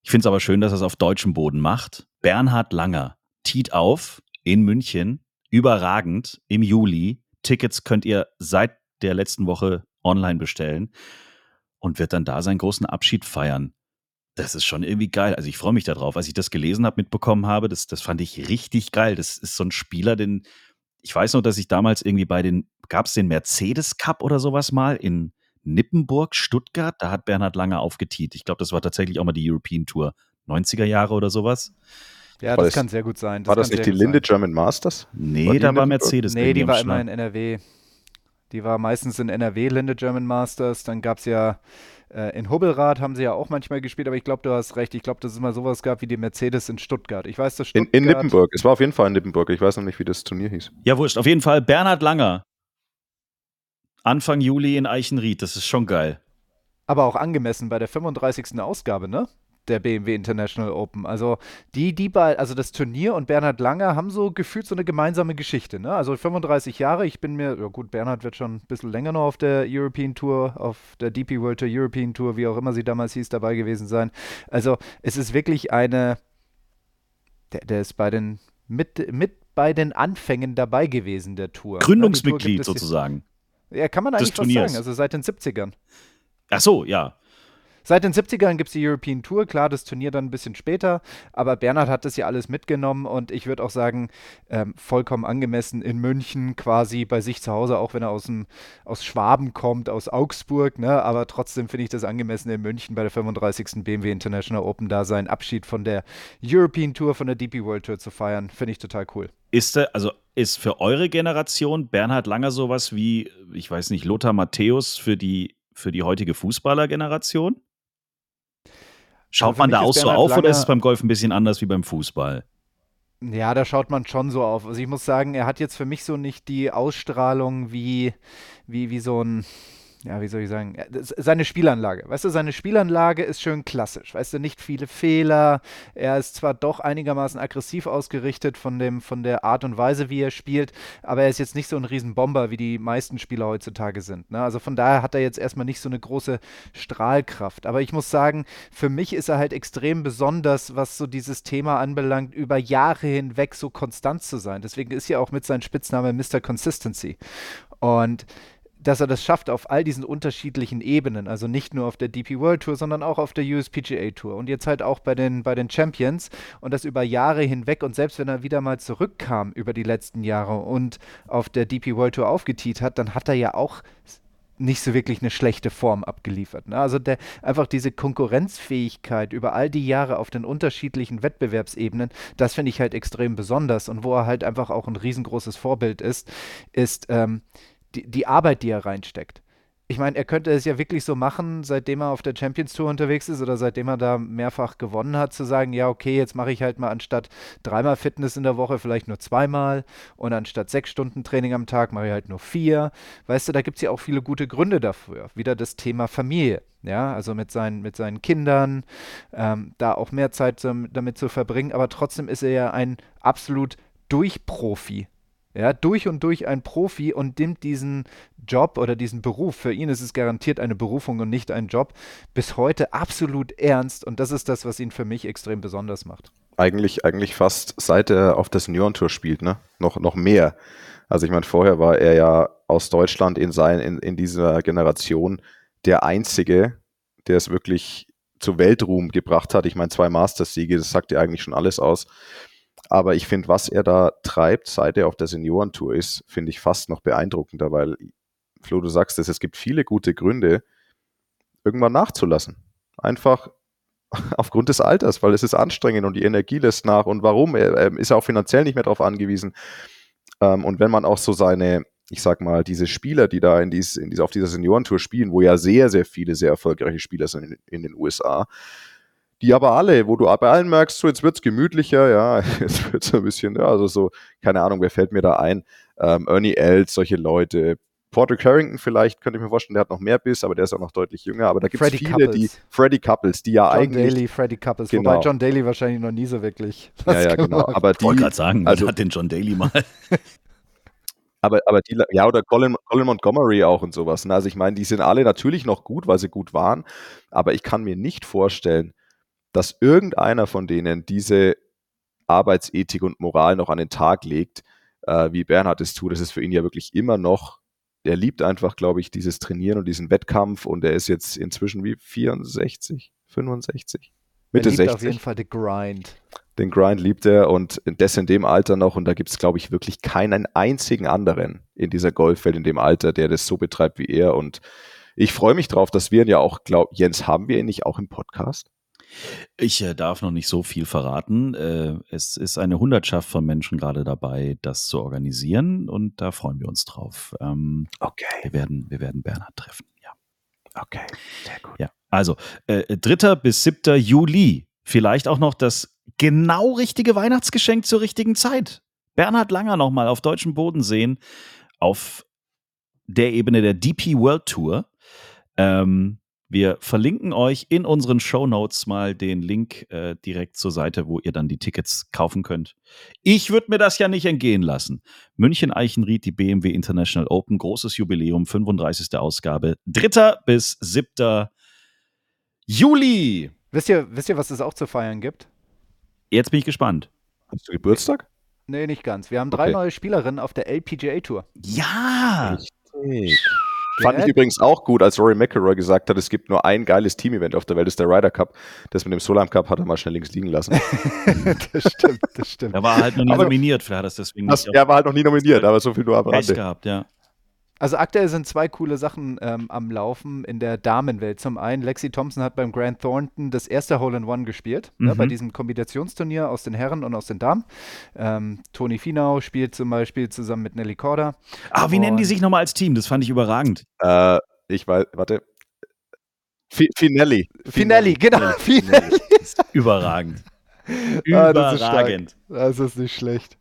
ich finde es aber schön, dass er es auf deutschem Boden macht. Bernhard Langer tiet auf in München, überragend im Juli. Tickets könnt ihr seit der letzten Woche online bestellen und wird dann da seinen großen Abschied feiern. Das ist schon irgendwie geil. Also ich freue mich darauf. Als ich das gelesen habe, mitbekommen habe, das, das fand ich richtig geil. Das ist so ein Spieler, den, ich weiß noch, dass ich damals irgendwie bei den, gab es den Mercedes Cup oder sowas mal in Nippenburg, Stuttgart, da hat Bernhard Lange aufgetiet. Ich glaube, das war tatsächlich auch mal die European Tour, 90er Jahre oder sowas. Ja, War das, das- kann sehr gut sein. Das war das nicht die Linde sein. German Masters? Nee, War da war? Mercedes. Nee, die war immer Start. in NRW. Die war meistens in NRW, Linde German Masters. Dann gab es ja äh, in Hubbelrad haben sie ja auch manchmal gespielt, aber ich glaube, du hast recht. Ich glaube, dass es mal sowas gab wie die Mercedes in Stuttgart. Ich weiß, dass In, Stuttgart. in Nippenburg. Es war auf jeden Fall in Nippenburg. Ich weiß noch nicht, wie das Turnier hieß. Ja, wurscht. Auf jeden Fall Bernhard Langer. Anfang Juli in Eichenried. Das ist schon geil. Aber auch angemessen bei der 35. Ausgabe, ne? Der BMW International Open. Also die, die bei, also das Turnier und Bernhard Langer haben so gefühlt so eine gemeinsame Geschichte, ne? Also 35 Jahre, ich bin mir, ja gut, Bernhard wird schon ein bisschen länger noch auf der European Tour, auf der DP World Tour, European Tour, wie auch immer sie damals hieß, dabei gewesen sein. Also es ist wirklich eine, der, der ist bei den, mit, mit bei den Anfängen dabei gewesen, der Tour. ne? Tour Gründungsmitglied es- sozusagen. Ja, kann man eigentlich Turniers. sagen, also seit den 70ern. Ach so, ja. Seit den 70ern gibt es die European Tour, klar, das Turnier dann ein bisschen später, aber Bernhard hat das ja alles mitgenommen und ich würde auch sagen, ähm, vollkommen angemessen in München, quasi bei sich zu Hause, auch wenn er aus, dem, aus Schwaben kommt, aus Augsburg, ne? aber trotzdem finde ich das angemessen in München bei der 35. BMW International Open da seinen Abschied von der European Tour, von der DP World Tour zu feiern, finde ich total cool. Ist der, also ist für eure Generation Bernhard Langer sowas wie, ich weiß nicht, Lothar Matthäus für die, für die heutige Fußballergeneration? Schaut man da auch so auf oder ist es beim Golf ein bisschen anders wie beim Fußball? Ja, da schaut man schon so auf. Also ich muss sagen, er hat jetzt für mich so nicht die Ausstrahlung wie, wie, wie so ein, ja, wie soll ich sagen, seine Spielanlage. Weißt du, seine Spielanlage ist schön klassisch. Weißt du, nicht viele Fehler. Er ist zwar doch einigermaßen aggressiv ausgerichtet von, dem, von der Art und Weise, wie er spielt, aber er ist jetzt nicht so ein Riesenbomber, wie die meisten Spieler heutzutage sind. Ne? Also von daher hat er jetzt erstmal nicht so eine große Strahlkraft. Aber ich muss sagen, für mich ist er halt extrem besonders, was so dieses Thema anbelangt, über Jahre hinweg so konstant zu sein. Deswegen ist ja auch mit seinem Spitznamen Mr. Consistency. Und dass er das schafft auf all diesen unterschiedlichen Ebenen, also nicht nur auf der DP World Tour, sondern auch auf der USPGA Tour und jetzt halt auch bei den, bei den Champions und das über Jahre hinweg und selbst wenn er wieder mal zurückkam über die letzten Jahre und auf der DP World Tour aufgetiet hat, dann hat er ja auch nicht so wirklich eine schlechte Form abgeliefert. Ne? Also der, einfach diese Konkurrenzfähigkeit über all die Jahre auf den unterschiedlichen Wettbewerbsebenen, das finde ich halt extrem besonders und wo er halt einfach auch ein riesengroßes Vorbild ist, ist ähm, die, die Arbeit, die er reinsteckt. Ich meine, er könnte es ja wirklich so machen, seitdem er auf der Champions Tour unterwegs ist oder seitdem er da mehrfach gewonnen hat, zu sagen, ja, okay, jetzt mache ich halt mal anstatt dreimal Fitness in der Woche vielleicht nur zweimal und anstatt sechs Stunden Training am Tag mache ich halt nur vier. Weißt du, da gibt es ja auch viele gute Gründe dafür. Wieder das Thema Familie. Ja, also mit seinen, mit seinen Kindern, ähm, da auch mehr Zeit damit zu verbringen, aber trotzdem ist er ja ein absolut Durchprofi ja, durch und durch ein Profi und nimmt diesen Job oder diesen Beruf, für ihn ist es garantiert eine Berufung und nicht ein Job, bis heute absolut ernst und das ist das, was ihn für mich extrem besonders macht. Eigentlich, eigentlich fast seit er auf der Seniorentour spielt, ne? Noch, noch mehr. Also ich meine, vorher war er ja aus Deutschland in, sein, in, in dieser Generation der Einzige, der es wirklich zu Weltruhm gebracht hat. Ich meine, zwei Masters-Siege, das sagt ja eigentlich schon alles aus. Aber ich finde, was er da treibt, seit er auf der Seniorentour ist, finde ich fast noch beeindruckender, weil, Flo, du sagst es, es gibt viele gute Gründe, irgendwann nachzulassen. Einfach [laughs] aufgrund des Alters, weil es ist anstrengend und die Energie lässt nach. Und warum? Er, ist auch finanziell nicht mehr darauf angewiesen. Ähm, und wenn man auch so seine, ich sag mal, diese Spieler, die da in, dies, in dies, auf dieser Seniorentour spielen, wo ja sehr, sehr viele sehr erfolgreiche Spieler sind in, in den USA, die aber alle, wo du bei allen merkst, so jetzt wird's gemütlicher, ja, [laughs] jetzt wird's ein bisschen, ja, also so, keine Ahnung, wer fällt mir da ein? Ähm, Ernie Els, solche Leute. Porter Carrington vielleicht, könnte ich mir vorstellen, der hat noch mehr Biss, aber der ist auch noch deutlich jünger. Aber da gibt es viele, Couples. die, Freddy Couples, die ja John eigentlich. Daly, Freddy Couples, genau. wobei John Daly wahrscheinlich noch nie so wirklich. [laughs] Ja, ja, genau. Aber die, ich wollte gerade sagen, also hat den John Daly mal. [laughs] aber, aber die, ja, oder Colin, Colin Montgomery auch und sowas. Ne? Also ich meine, die sind alle natürlich noch gut, weil sie gut waren, aber ich kann mir nicht vorstellen, dass irgendeiner von denen diese Arbeitsethik und Moral noch an den Tag legt, äh, wie Bernhard es tut. Das ist für ihn ja wirklich immer noch, er liebt einfach, glaube ich, dieses Trainieren und diesen Wettkampf und er ist jetzt inzwischen wie 64, 65, Mitte er liebt 60. auf jeden Fall den Grind. Den Grind liebt er und das in dem Alter noch und da gibt es, glaube ich, wirklich keinen einzigen anderen in dieser Golfwelt in dem Alter, der das so betreibt wie er und ich freue mich drauf, dass wir ihn ja auch, glaub, Jens, haben wir ihn nicht auch im Podcast? Ich äh, darf noch nicht so viel verraten. Äh, es ist eine Hundertschaft von Menschen gerade dabei, das zu organisieren und da freuen wir uns drauf. Ähm, okay. Wir werden, wir werden Bernhard treffen, ja. Okay, sehr gut. Ja, also äh, 3. bis 7. Juli. Vielleicht auch noch das genau richtige Weihnachtsgeschenk zur richtigen Zeit. Bernhard Langer nochmal auf deutschem Boden sehen, auf der Ebene der DP World Tour. Ähm, wir verlinken euch in unseren Show Notes mal den Link äh, direkt zur Seite, wo ihr dann die Tickets kaufen könnt. Ich würde mir das ja nicht entgehen lassen. München Eichenried, die BMW International Open, großes Jubiläum, 35. Ausgabe, 3. bis 7. Juli. Wisst ihr, wisst ihr, was es auch zu feiern gibt? Jetzt bin ich gespannt. Hast du Geburtstag? Nee, nicht ganz. Wir haben drei okay. neue Spielerinnen auf der LPGA Tour. Ja! Richtig. Fand ich übrigens auch gut, als Rory McIlroy gesagt hat, es gibt nur ein geiles Team-Event auf der Welt, das ist der Ryder Cup. Das mit dem Solam Cup hat er mal schnell links liegen lassen. [laughs] das stimmt, das stimmt. Er war halt noch nie aber nominiert, vielleicht hat er es deswegen das, nicht. Er war halt noch nie nominiert, aber so viel nur am Rande. gehabt, ja. Also aktuell sind zwei coole Sachen ähm, am Laufen in der Damenwelt. Zum einen, Lexi Thompson hat beim Grant Thornton das erste Hole-in-One gespielt, mhm. ne, bei mhm. diesem Kombinationsturnier aus den Herren und aus den Damen. Ähm, Toni Finau spielt zum Beispiel zusammen mit Nelly Korda. Ah, wie und nennen die sich nochmal als Team? Das fand ich überragend. Äh, ich weiß, warte. F Finelli. Finelli, genau. Finelli. Überragend. Ah, das ist. Überragend. Das ist nicht schlecht.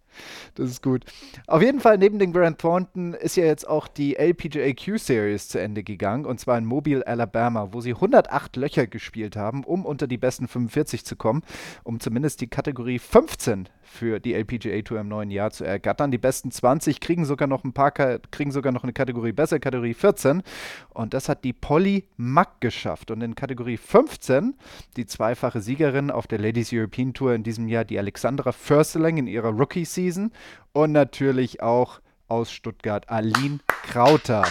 Das ist gut. Auf jeden Fall, neben den Grant Thornton ist ja jetzt auch die LPGA Q-Series zu Ende gegangen. Und zwar in Mobile, Alabama, wo sie 108 Löcher gespielt haben, um unter die besten 45 zu kommen, um zumindest die Kategorie 15 für die LPGA Tour im neuen Jahr zu ergattern. Die besten 20 kriegen sogar noch ein paar, kriegen sogar noch eine Kategorie besser, Kategorie 14. Und das hat die Polly Mack geschafft. Und in Kategorie 15 die zweifache Siegerin auf der Ladies European Tour in diesem Jahr, die Alexandra Försteling in ihrer Rookie-Season. Und natürlich auch aus Stuttgart Aline Krauter.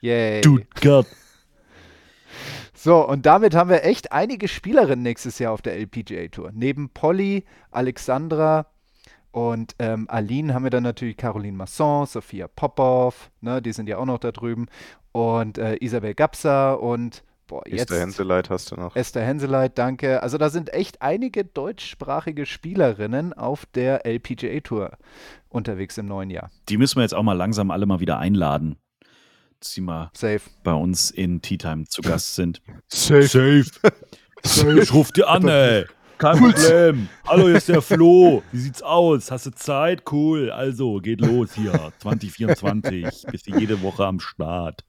Yay. Stuttgart. So, und damit haben wir echt einige Spielerinnen nächstes Jahr auf der LPGA Tour. Neben Polly, Alexandra und ähm, Aline haben wir dann natürlich Caroline Masson, Sophia Popov, ne, die sind ja auch noch da drüben, und äh, Isabel Gapsa und boah, jetzt Esther Henseleit hast du noch. Esther Henseleit, danke. Also da sind echt einige deutschsprachige Spielerinnen auf der LPGA Tour unterwegs im neuen Jahr. Die müssen wir jetzt auch mal langsam alle mal wieder einladen. Dass sie mal Safe. bei uns in Tea Time zu Gast sind. Safe. Safe. Ich ruf dir an, ey. Kein Problem. Hallo, hier ist der Flo. Wie sieht's aus? Hast du Zeit? Cool. Also, geht los hier. 2024. Bist du jede Woche am Start.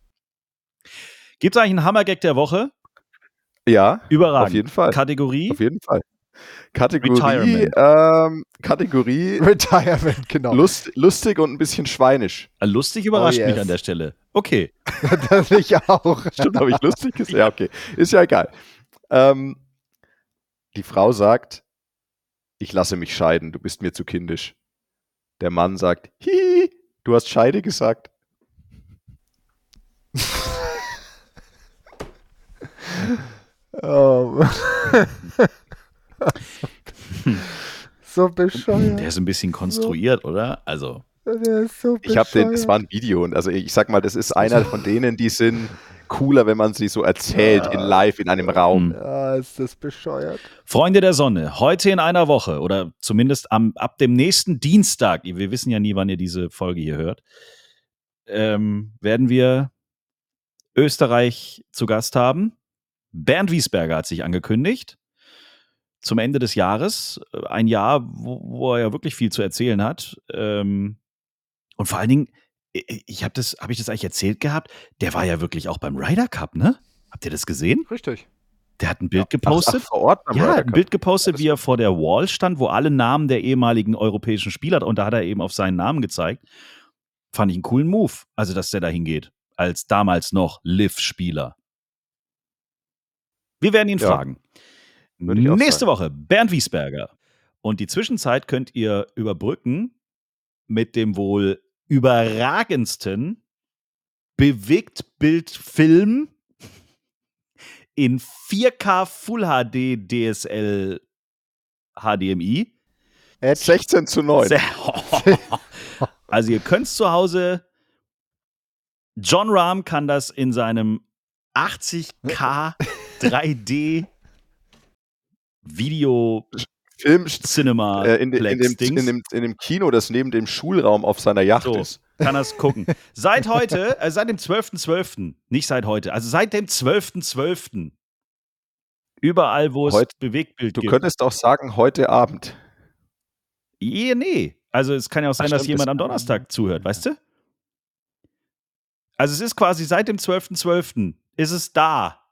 Gibt's eigentlich einen Hammergag der Woche? Ja, Überragend. auf jeden Fall. Kategorie? Auf jeden Fall. Kategorie, Retirement. ähm, Kategorie [laughs] Retirement, genau. lust, lustig und ein bisschen schweinisch. Äh, Lustig überrascht Oh, yes. mich an der Stelle. Okay. [laughs] das ich auch. [laughs] Stimmt, habe ich lustig gesagt? Ja, okay. Ist ja egal. Ähm, die Frau sagt, ich lasse mich scheiden, du bist mir zu kindisch. Der Mann sagt, hihi, du hast Scheide gesagt. Oh. [laughs] so bescheuert. Der ist ein bisschen konstruiert, oder? Also, Der ist so Ich habe den, es war ein Video und also ich sag mal, das ist einer von denen, die sind cooler, wenn man sie so erzählt in live in einem Raum. Mhm. Ja, ist das bescheuert. Freunde der Sonne, heute in einer Woche oder zumindest am, ab dem nächsten Dienstag, wir wissen ja nie, wann ihr diese Folge hier hört, ähm, werden wir Österreich zu Gast haben. Bernd Wiesberger hat sich angekündigt zum Ende des Jahres. Äh, Ein Jahr, wo, wo er ja wirklich viel zu erzählen hat. Ähm, und vor allen Dingen, ich- habe das, habe ich das eigentlich erzählt gehabt? Der war ja wirklich auch beim Ryder Cup, ne? Habt ihr das gesehen? Richtig. Der hat ein Bild Ach, gepostet. ach, vor Ort Ja, ein. Bild gepostet, Das- wie er vor der Wall stand, wo alle Namen der ehemaligen europäischen Spieler, und da hat er eben auf seinen Namen gezeigt. Fand ich einen coolen Move, also dass der da hingeht, als damals noch Liv-Spieler. Wir werden ihn Ja, fragen. Nächste sagen. Woche Bernd Wiesberger. Und die Zwischenzeit könnt ihr überbrücken mit dem wohl überragendsten Bewegtbildfilm in 4K Full HD DSL HDMI. Edge. 16 zu 9. Sehr- [laughs] Also ihr könnt zu Hause, John Rahm kann das in seinem 80K 3D [laughs] Video Film Cinema äh, in, de, in, dem, in, dem, in dem Kino, das neben dem Schulraum auf seiner Yacht So. ist. kann das gucken. [laughs] Seit heute, äh, seit dem 12.12., nicht seit heute, also seit dem 12.12. Überall, wo es Heut- Bewegtbild Du gibt. könntest auch sagen, heute Abend. Je, nee. Also es kann ja auch sein, dass stimmt, jemand das- am Donnerstag zuhört, weißt du? Also es ist quasi seit dem 12.12. ist es da.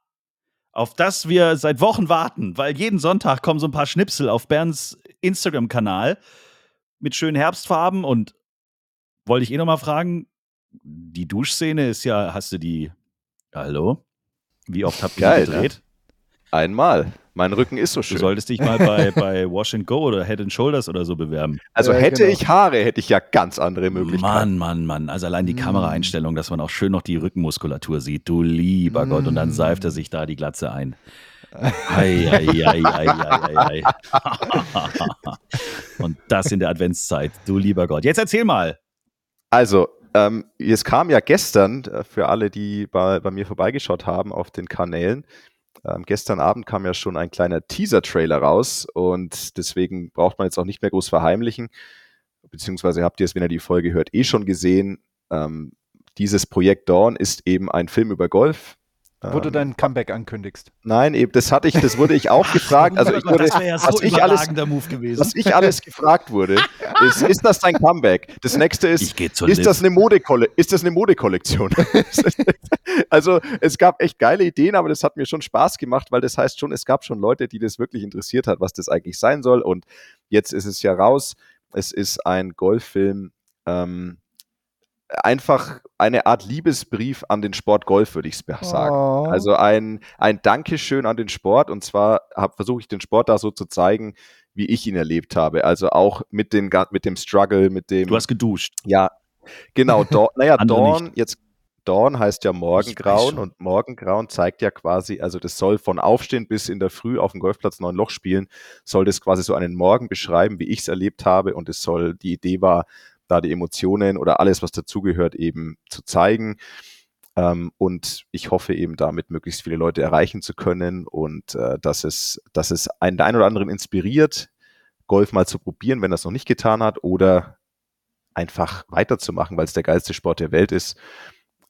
Auf das wir seit Wochen warten, weil jeden Sonntag kommen so ein paar Schnipsel auf Bernds Instagram-Kanal mit schönen Herbstfarben und wollte ich eh noch mal fragen, die Duschszene ist ja, hast du die, hallo? Wie oft habt ihr Geil, die ne? gedreht? Einmal. Mein Rücken ist so Du schön. solltest dich mal bei, [laughs] bei Wash and Go oder Head and Shoulders oder so bewerben. Also Ja, hätte genau. ich Haare, hätte ich ja ganz andere Möglichkeiten. Mann, Mann, Mann. Also allein die Mm. Kameraeinstellung, dass man auch schön noch die Rückenmuskulatur sieht. Du lieber Gott. Und dann Mm. seift er sich da die Glatze ein. Ei, ei, ei, ei, ei, ei, ei. [laughs] Und das in der Adventszeit. Du lieber Gott. Jetzt erzähl mal. Also, ähm, es kam ja gestern, äh, für alle, die bei, bei mir vorbeigeschaut haben auf den Kanälen, ähm, gestern Abend kam ja schon ein kleiner Teaser-Trailer raus und deswegen braucht man jetzt auch nicht mehr groß verheimlichen, beziehungsweise habt ihr es, wenn ihr die Folge hört, eh schon gesehen. Ähm, dieses Projekt Dawn ist eben ein Film über Golf, Wo du Ähm, dein Comeback ankündigst. Nein, eben, das hatte ich, das wurde ich auch [laughs] gefragt. Also ich wurde, das wäre ja so was ich alles, Move gewesen. was ich alles gefragt wurde, ist, ist das dein Comeback? Das nächste ist, ist Liv. das eine Modekolle ist das eine Modekollektion? [laughs] also es gab echt geile Ideen, aber das hat mir schon Spaß gemacht, weil das heißt schon, es gab schon Leute, die das wirklich interessiert hat, was das eigentlich sein soll. Und jetzt ist es ja raus. Es ist ein Golffilm. Ähm, einfach eine Art Liebesbrief an den Sport Golf, würde ich sagen. Oh. Also ein, ein Dankeschön an den Sport. Und zwar versuche ich den Sport da so zu zeigen, wie ich ihn erlebt habe. Also auch mit, den, mit dem Struggle, mit dem. Du hast geduscht. Ja, genau. [laughs] Dawn, naja, Dawn, jetzt Dawn heißt ja Morgengrauen und Morgengrauen zeigt ja quasi, also das soll von Aufstehen bis in der Früh auf dem Golfplatz neun Loch spielen, soll das quasi so einen Morgen beschreiben, wie ich es erlebt habe und es soll, die Idee war, da die Emotionen oder alles, was dazugehört, eben zu zeigen. Ähm, und ich hoffe eben damit möglichst viele Leute erreichen zu können und äh, dass es, dass es einen, der einen oder anderen inspiriert, Golf mal zu probieren, wenn es noch nicht getan hat, oder einfach weiterzumachen, weil es der geilste Sport der Welt ist.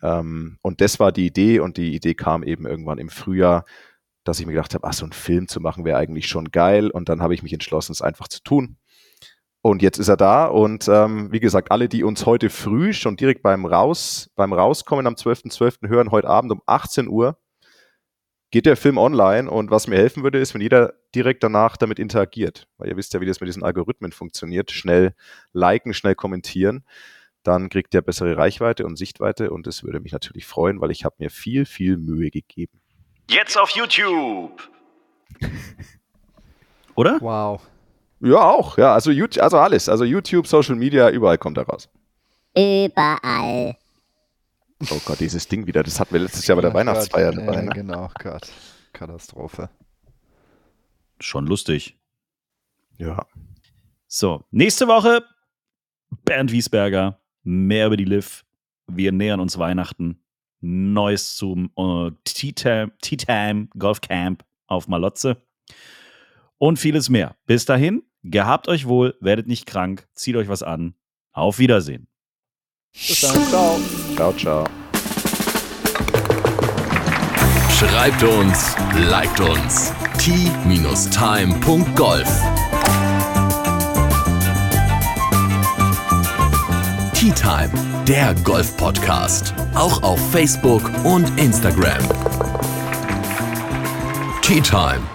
Ähm, und das war die Idee und die Idee kam eben irgendwann im Frühjahr, dass ich mir gedacht habe, ach, so einen Film zu machen wäre eigentlich schon geil. Und dann habe ich mich entschlossen, es einfach zu tun. Und jetzt ist er da und ähm, wie gesagt, alle, die uns heute früh schon direkt beim Raus, beim Rauskommen am 12.12. hören, heute Abend um 18 Uhr, geht der Film online und was mir helfen würde, ist, wenn jeder direkt danach damit interagiert. Weil ihr wisst ja, wie das mit diesen Algorithmen funktioniert. Schnell liken, schnell kommentieren. Dann kriegt der bessere Reichweite und Sichtweite und das würde mich natürlich freuen, weil ich habe mir viel, viel Mühe gegeben. Jetzt auf YouTube. Oder? Wow. Ja, auch. Ja, also, YouTube, also alles. Also YouTube, Social Media, überall kommt er raus. Überall. Oh Gott, dieses Ding wieder. Das hatten wir letztes Jahr bei der Oh Weihnachtsfeier Gott. dabei. Ja, Ne? genau, Gott. Katastrophe. Schon lustig. Ja. So, nächste Woche Bernd Wiesberger, mehr über die Liv. Wir nähern uns Weihnachten. Neues zum äh, Tea Time Golf Camp auf Malotze. Und vieles mehr. Bis dahin, gehabt euch wohl, werdet nicht krank, zieht euch was an. Auf Wiedersehen. Bis dann. Ciao. Ciao, ciao. Schreibt uns, liked uns. t-time.golf Tea Time, der Golf-Podcast. Auch auf Facebook und Instagram. Tea Time.